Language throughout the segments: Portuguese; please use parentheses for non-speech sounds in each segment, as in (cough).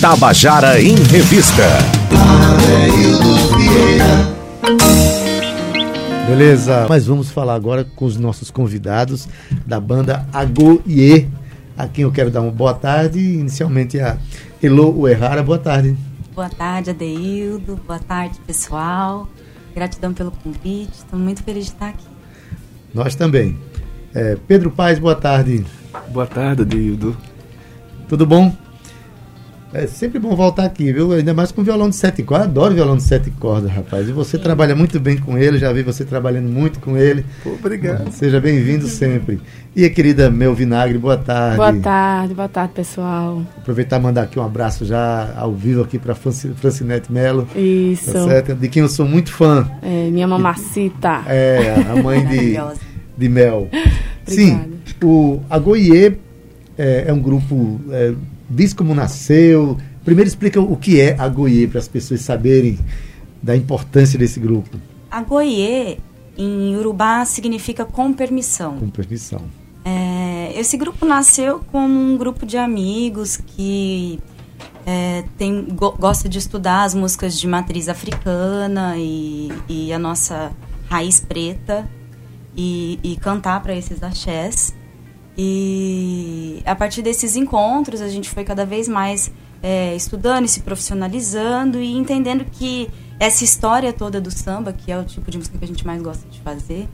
Tabajara em Revista. Beleza, mas vamos falar agora com os nossos convidados da banda Agoie, a quem eu quero dar uma boa tarde. Inicialmente a Elo Uerrara, boa tarde. Boa tarde, Adeildo. Boa tarde, pessoal. Gratidão pelo convite. Estou muito feliz de estar aqui. Nós também. É, Pedro Paz, boa tarde. Boa tarde, Adeildo. Tudo bom? É sempre bom voltar aqui, viu? Ainda mais com violão de sete cordas. Adoro violão de sete cordas, rapaz. E você trabalha muito bem com ele, já vi você trabalhando muito com ele. Obrigado. Seja bem-vindo sempre. E a querida Mel Vinagre, boa tarde. Boa tarde, boa tarde, pessoal. Aproveitar e mandar aqui um abraço já ao vivo aqui para Francinete Melo. Isso. Tá certo? De quem eu sou muito fã. É, minha mamacita. É, a mãe de, de Mel. (laughs) Sim, o Agoie é, é um grupo. É, diz como nasceu. Primeiro explica o que é a Goiê para as pessoas saberem da importância desse grupo. A Goiê em Urubá significa com permissão. Com permissão. É, esse grupo nasceu como um grupo de amigos que é, tem, go, gosta de estudar as músicas de matriz africana e, e a nossa raiz preta e, e cantar para esses axés. E a partir desses encontros, a gente foi cada vez mais é, estudando e se profissionalizando e entendendo que essa história toda do samba, que é o tipo de música que a gente mais gosta de fazer,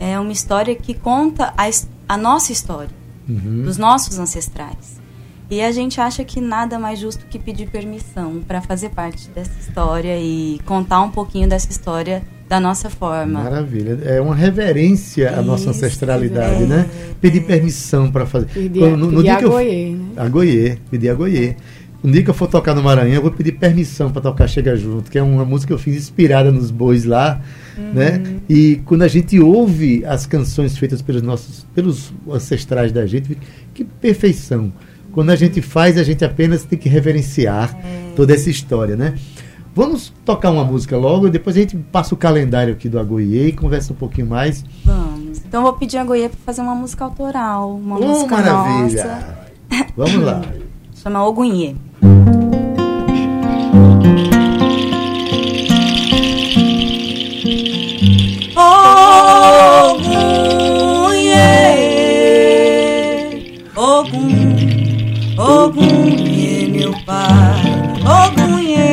é uma história que conta a, a nossa história, uhum. dos nossos ancestrais. E a gente acha que nada mais justo que pedir permissão para fazer parte dessa história e contar um pouquinho dessa história da nossa forma. Maravilha. É uma reverência à nossa ancestralidade, é. né? Pedir permissão para fazer. Pedir, Quando, no, pedir a Goiê, né? A Goiê, pedir a Goiê. Um dia que eu for tocar no Maranhão, eu vou pedir permissão para tocar Chega Junto, que é uma música que eu fiz inspirada nos bois lá, uhum. né? E quando a gente ouve as canções feitas pelos nossos, pelos ancestrais da gente, que perfeição. Quando a gente faz, a gente apenas tem que reverenciar é. toda essa história, né? Vamos tocar uma música logo depois a gente passa o calendário aqui do Agoiê e conversa um pouquinho mais. Vamos. Então vou pedir a Agoiê para fazer uma música autoral, uma oh, música maravilha. nossa. Vamos lá. (laughs) Chama Ogunhê. Ogunhê, Ogum, Ogunhê, meu pai, Ogunhê.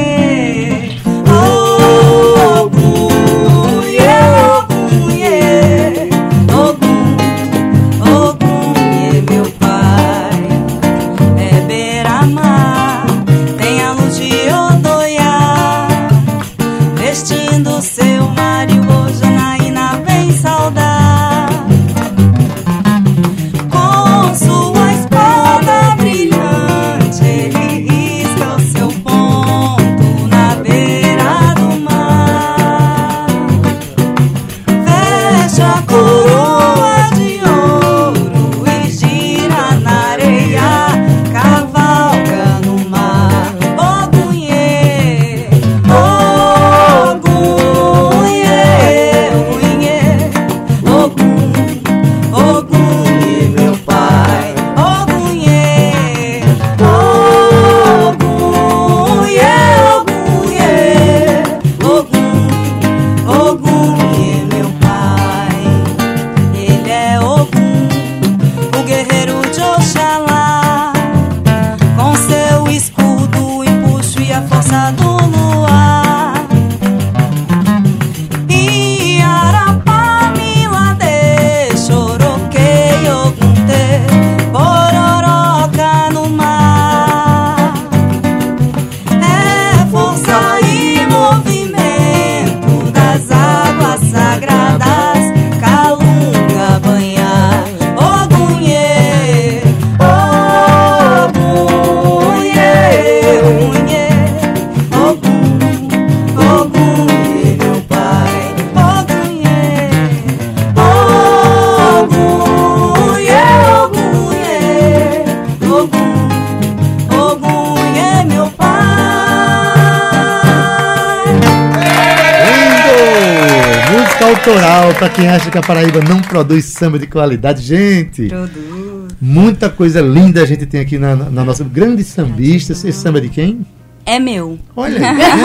Para quem acha que a Paraíba não produz samba de qualidade. Gente, Produz. Muita coisa linda a gente tem aqui na, na nossa grande sambista. Esse samba de quem? É meu. Olha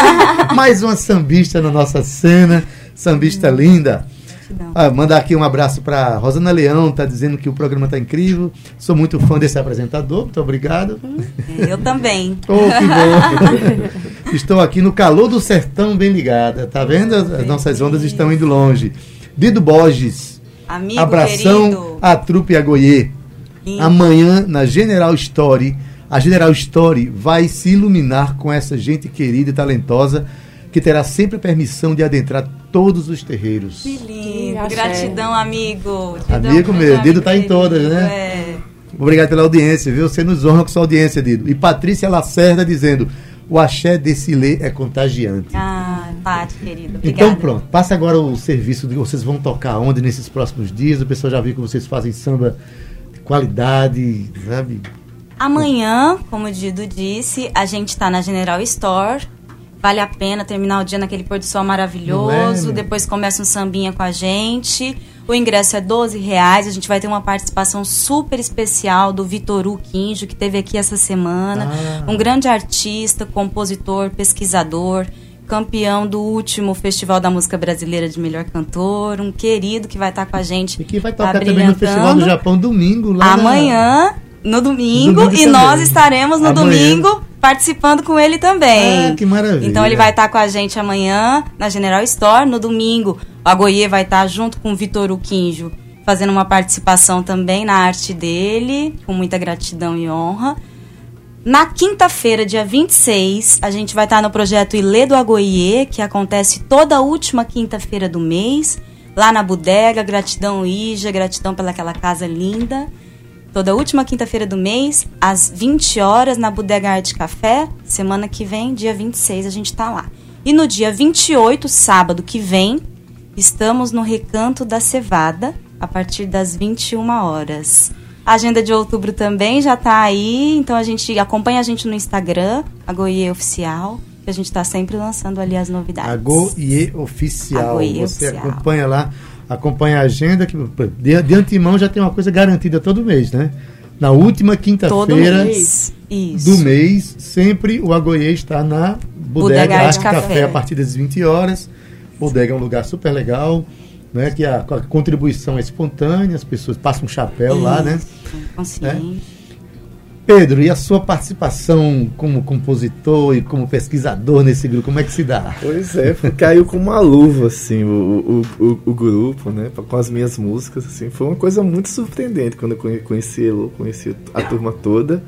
(laughs) mais uma sambista na nossa cena. Sambista linda. Ah, mandar aqui um abraço para Rosana Leão, tá dizendo que o programa tá incrível. Sou muito fã desse apresentador, muito obrigado. Eu também. (laughs) oh, que bom. (laughs) Estou aqui no calor do sertão, bem ligada. Tá vendo? As nossas ondas estão indo longe. Dido Borges. Amigo Abração querido. à trupe Agoiê. Lindo. Amanhã, na General Story, a General Story vai se iluminar com essa gente querida e talentosa que terá sempre a permissão de adentrar todos os terreiros. Que lindo. Gratidão, amigo. Dou Amigo meu, Dido tá em todas, né? É. Obrigado pela audiência, viu? Você nos honra com sua audiência, Dido. E Patrícia Lacerda dizendo: o axé desse lê é contagiante. Ah, Paty, querido. Obrigada. Então pronto, passa agora o serviço de vocês vão tocar onde nesses próximos dias. O pessoal já viu que vocês fazem samba de qualidade, sabe? Amanhã, como o Dido disse, a gente tá na General Store. Vale a pena terminar o dia naquele pôr do sol maravilhoso. É? Depois começa um sambinha com a gente. O ingresso é 12 reais. A gente vai ter uma participação super especial do Vitor U Quinjo, que teve aqui essa semana. Ah. Um grande artista, compositor, pesquisador, campeão do último Festival da Música Brasileira de Melhor Cantor. Um querido que vai estar com a gente. E que vai tocar Tá também no Festival do. Japão domingo, lá na- Amanhã, no domingo, Domingo e também. nós estaremos no Amanhã. domingo participando com ele também. Ah, que maravilha. Então ele vai estar com a gente amanhã na General Store. No domingo, o Agoie vai estar junto com o Vitor Uquinjo, fazendo uma participação também na arte dele, com muita gratidão e honra. Na quinta-feira, dia 26, a gente vai estar no projeto Ilê do Agoie, que acontece toda última quinta-feira do mês, lá na bodega. Gratidão, Ija, gratidão pelaquela casa linda. Toda última quinta-feira do mês, às 20 horas, na Bodega Arte Café. Semana que vem, dia 26, a gente tá lá. E no dia 28, sábado que vem, estamos no Recanto da Cevada, a partir das 21 horas. A agenda de outubro também já tá aí, então a gente acompanha a gente no Instagram, a Goiê Oficial, que a gente tá sempre lançando ali as novidades. Agoie Oficial. Agoie Você Oficial. acompanha lá, acompanha a agenda, que de, de antemão já tem uma coisa garantida todo mês, né? Na última quinta-feira do mês, sempre o Agoie está na Bodega, Bodega Arte Café. Café. a partir das 20 horas. Bodega é um lugar super legal, né? Que a, a contribuição é espontânea, as pessoas passam um chapéu lá, né? Consciente. Pedro, e a sua participação como compositor e como pesquisador nesse grupo, como é que se dá? Pois é, caiu com uma luva, assim, o, o, o, o grupo, né? Com as minhas músicas, assim. Foi uma coisa muito surpreendente quando eu conhe- conheci ele, conheci a turma toda.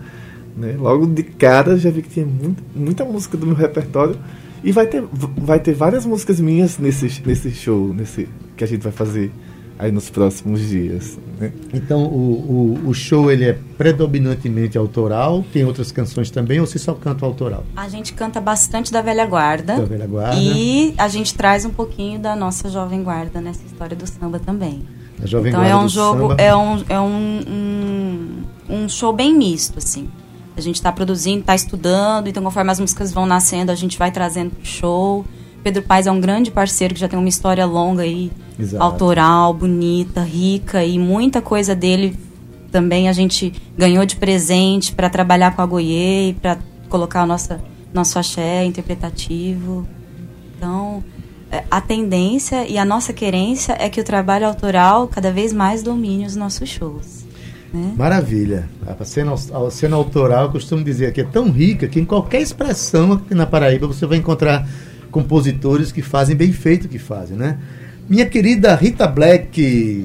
Né? Logo de cara já vi que tinha muito, muita música do meu repertório. E vai ter, vai ter várias músicas minhas nesse, nesse show, nesse que a gente vai fazer aí nos próximos dias. Né? Então o, o, o show ele é predominantemente autoral, tem outras canções também, ou se só canta autoral? A gente canta bastante da velha guarda. Da velha guarda. E a gente traz um pouquinho da nossa jovem guarda nessa história do samba também. A Jovem então Guarda é um jogo, Samba. é, um, é um, um, um show bem misto, assim. A gente está produzindo, está estudando, então conforme as músicas vão nascendo, a gente vai trazendo pro show. Pedro Paes é um grande parceiro que já tem uma história longa aí, Exato. autoral, bonita, rica e muita coisa dele também a gente ganhou de presente para trabalhar com a Goiê e para colocar o nosso, nosso axé interpretativo. Então, é, a tendência e a nossa querência é que o trabalho autoral cada vez mais domine os nossos shows. Né? Maravilha. A cena, a cena autoral, eu costumo dizer que é tão rica que em qualquer expressão aqui na Paraíba você vai encontrar compositores que fazem bem feito o que fazem, né? Minha querida Rita Black.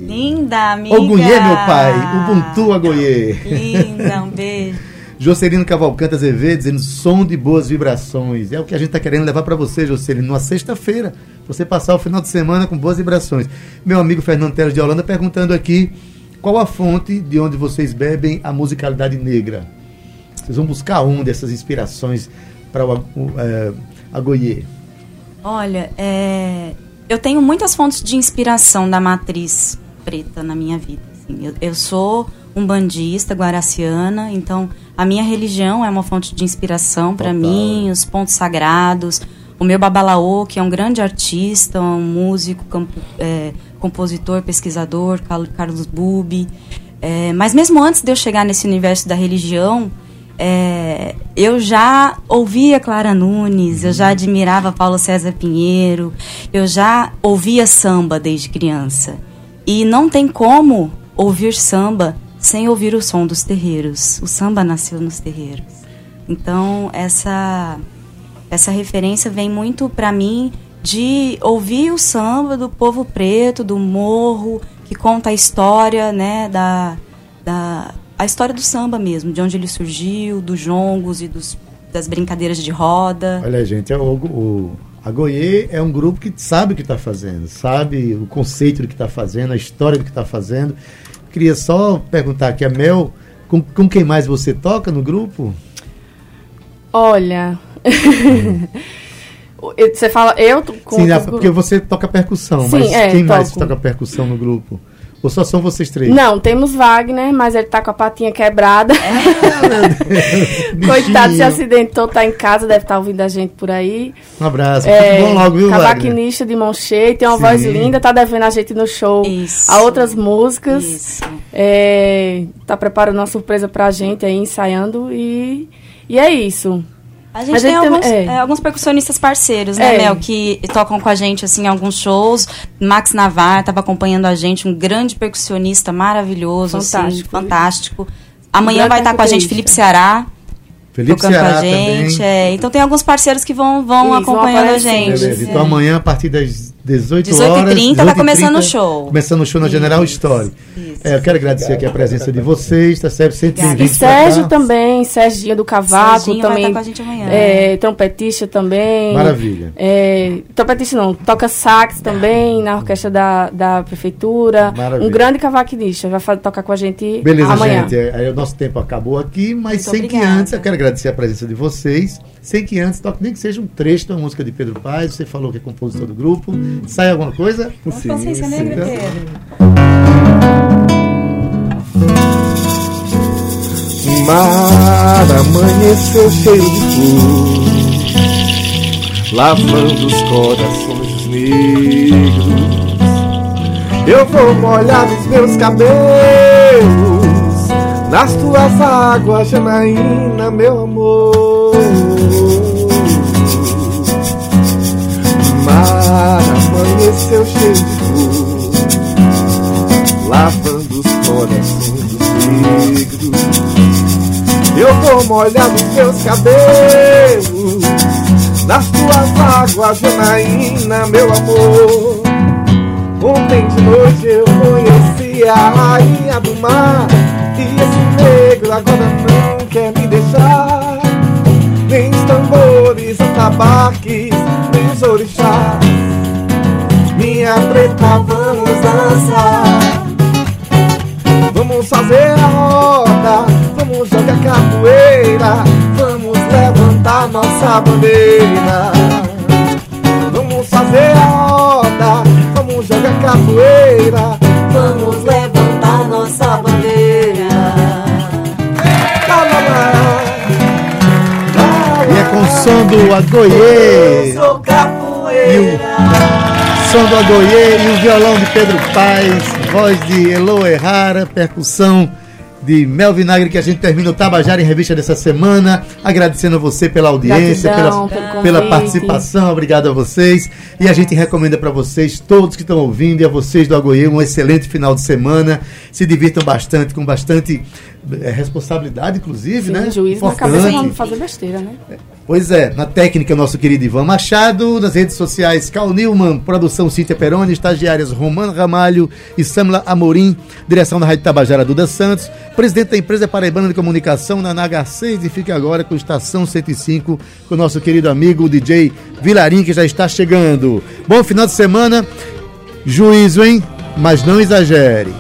Linda, amiga! Ogunhê, meu pai. Ubuntu Agoyê. Linda, um beijo. (laughs) Jocelino Cavalcante Azevedo dizendo som de boas vibrações. É o que a gente está querendo levar para você, Jocelino, numa sexta-feira. Você passar o final de semana com boas vibrações. Meu amigo Fernando Teles de Holanda perguntando aqui qual a fonte de onde vocês bebem a musicalidade negra. Vocês vão buscar onde essas inspirações para o, o é? Olha, é, eu tenho muitas fontes de inspiração da matriz preta na minha vida. assim. Eu, eu sou um bandista guaraciana, então a minha religião é uma fonte de inspiração para mim, os pontos sagrados. O meu babalaô, que é um grande artista, um músico, campo- é, compositor, pesquisador, Carl- Carlos Bubi. É, mas mesmo antes de eu chegar nesse universo da religião, é, eu já ouvia Clara Nunes, eu já admirava Paulo César Pinheiro, eu já ouvia samba desde criança. E não tem como ouvir samba sem ouvir o som dos terreiros. O samba nasceu nos terreiros. Então, essa essa referência vem muito para mim de ouvir o samba do povo preto, do morro, que conta a história, né, da, da a história do samba mesmo, de onde ele surgiu, dos jongos e dos, das brincadeiras de roda. Olha, gente, é o, o a Goiê é um grupo que sabe o que está fazendo, sabe o conceito do que está fazendo, a história do que está fazendo. Queria só perguntar aqui a Mel, com, com quem mais você toca no grupo? Olha. (laughs) você fala, eu com Sim, porque você toca percussão, Sim, mas é, quem toco. mais toca percussão no grupo? Ou só são vocês três? Não, temos Wagner, mas ele tá com a patinha quebrada. É, (laughs) Coitado, se acidentou, tá em casa, deve estar tá ouvindo a gente por aí. Um abraço. É, bom logo, viu, Cavaquinista de mão cheia, tem uma Sim. voz linda, tá devendo a gente no show Isso. a outras músicas. Isso. É, tá preparando uma surpresa pra gente aí, ensaiando e, e é isso. A gente, a gente tem, alguns, é. É, alguns, percussionistas parceiros, né, é. Mel, que tocam com a gente assim em alguns shows. Max Navar estava acompanhando a gente, um grande percussionista maravilhoso, fantástico. Assim, fantástico. Amanhã vai estar com a gente Felipe Ceará. Felipe tocando Ceará com a gente. É. Então tem alguns parceiros que vão, vão acompanhando a gente. Beleza. Então amanhã, a partir das 18, 18 horas. 18 h tá começando o show. Começando o show na General Story. É, eu quero agradecer aqui a presença de vocês, tá certo? Sempre bem-vindo. E Sérgio também, Sérgio do Cavaco Serginho também. Vai com a gente amanhã. É, trompetista também. Maravilha. É, trompetista não, toca sax também na orquestra da, da prefeitura. Maravilha. Um grande cavaquinista, vai tocar com a gente Beleza, amanhã. gente. É, aí o nosso tempo acabou aqui, mas Muito sem obrigada. que antes, eu quero agradecer a presença de vocês. Sem que antes toque nem que seja um trecho da música de Pedro Paes. Você falou que é compositor do grupo. Sai alguma coisa? Sim, Consciência Negra, Pedro. O mar amanheceu cheio de flor, lavando os corações negros. Eu vou molhar os meus cabelos nas tuas águas, Janaína, meu amor. mar amanheceu cheio de cor, lavando os corações dos negros. Eu vou molhar os meus cabelos nas tuas águas, Janaína, meu amor. Ontem de noite eu conheci a rainha do mar E esse negro agora não quer me deixar Nem os tambores, os orixás. Preta, vamos dançar. Vamos fazer a roda, vamos jogar capoeira, vamos levantar nossa bandeira. Vamos fazer a roda, vamos jogar capoeira, vamos levantar nossa bandeira. E é com o som do Agoiê e o som do Agoiê e o violão de Pedro Paes, voz de Elo Errara, percussão de Mel Vinagre, que a gente termina o Tabajara em Revista dessa semana. Agradecendo a você pela audiência, Gratidão, pela, pela participação. Obrigado a vocês. E a gente recomenda para vocês, todos que estão ouvindo, e a vocês do Agoiê, um excelente final de semana. Se divirtam bastante, com bastante é, responsabilidade, inclusive, Sim, né? Juiz Importante. na cabeça não fazer besteira, né? Pois é, na técnica, nosso querido Ivan Machado, nas redes sociais, Cal Newman, produção Cíntia Peroni, estagiárias Romano Ramalho e Samla Amorim, direção da Rádio Tabajara Duda Santos, presidente da empresa Paraibana de Comunicação na NH6 e fica agora com Estação 105, com o nosso querido amigo DJ Vilarim, que já está chegando. Bom final de semana, juízo, hein? Mas não exagere.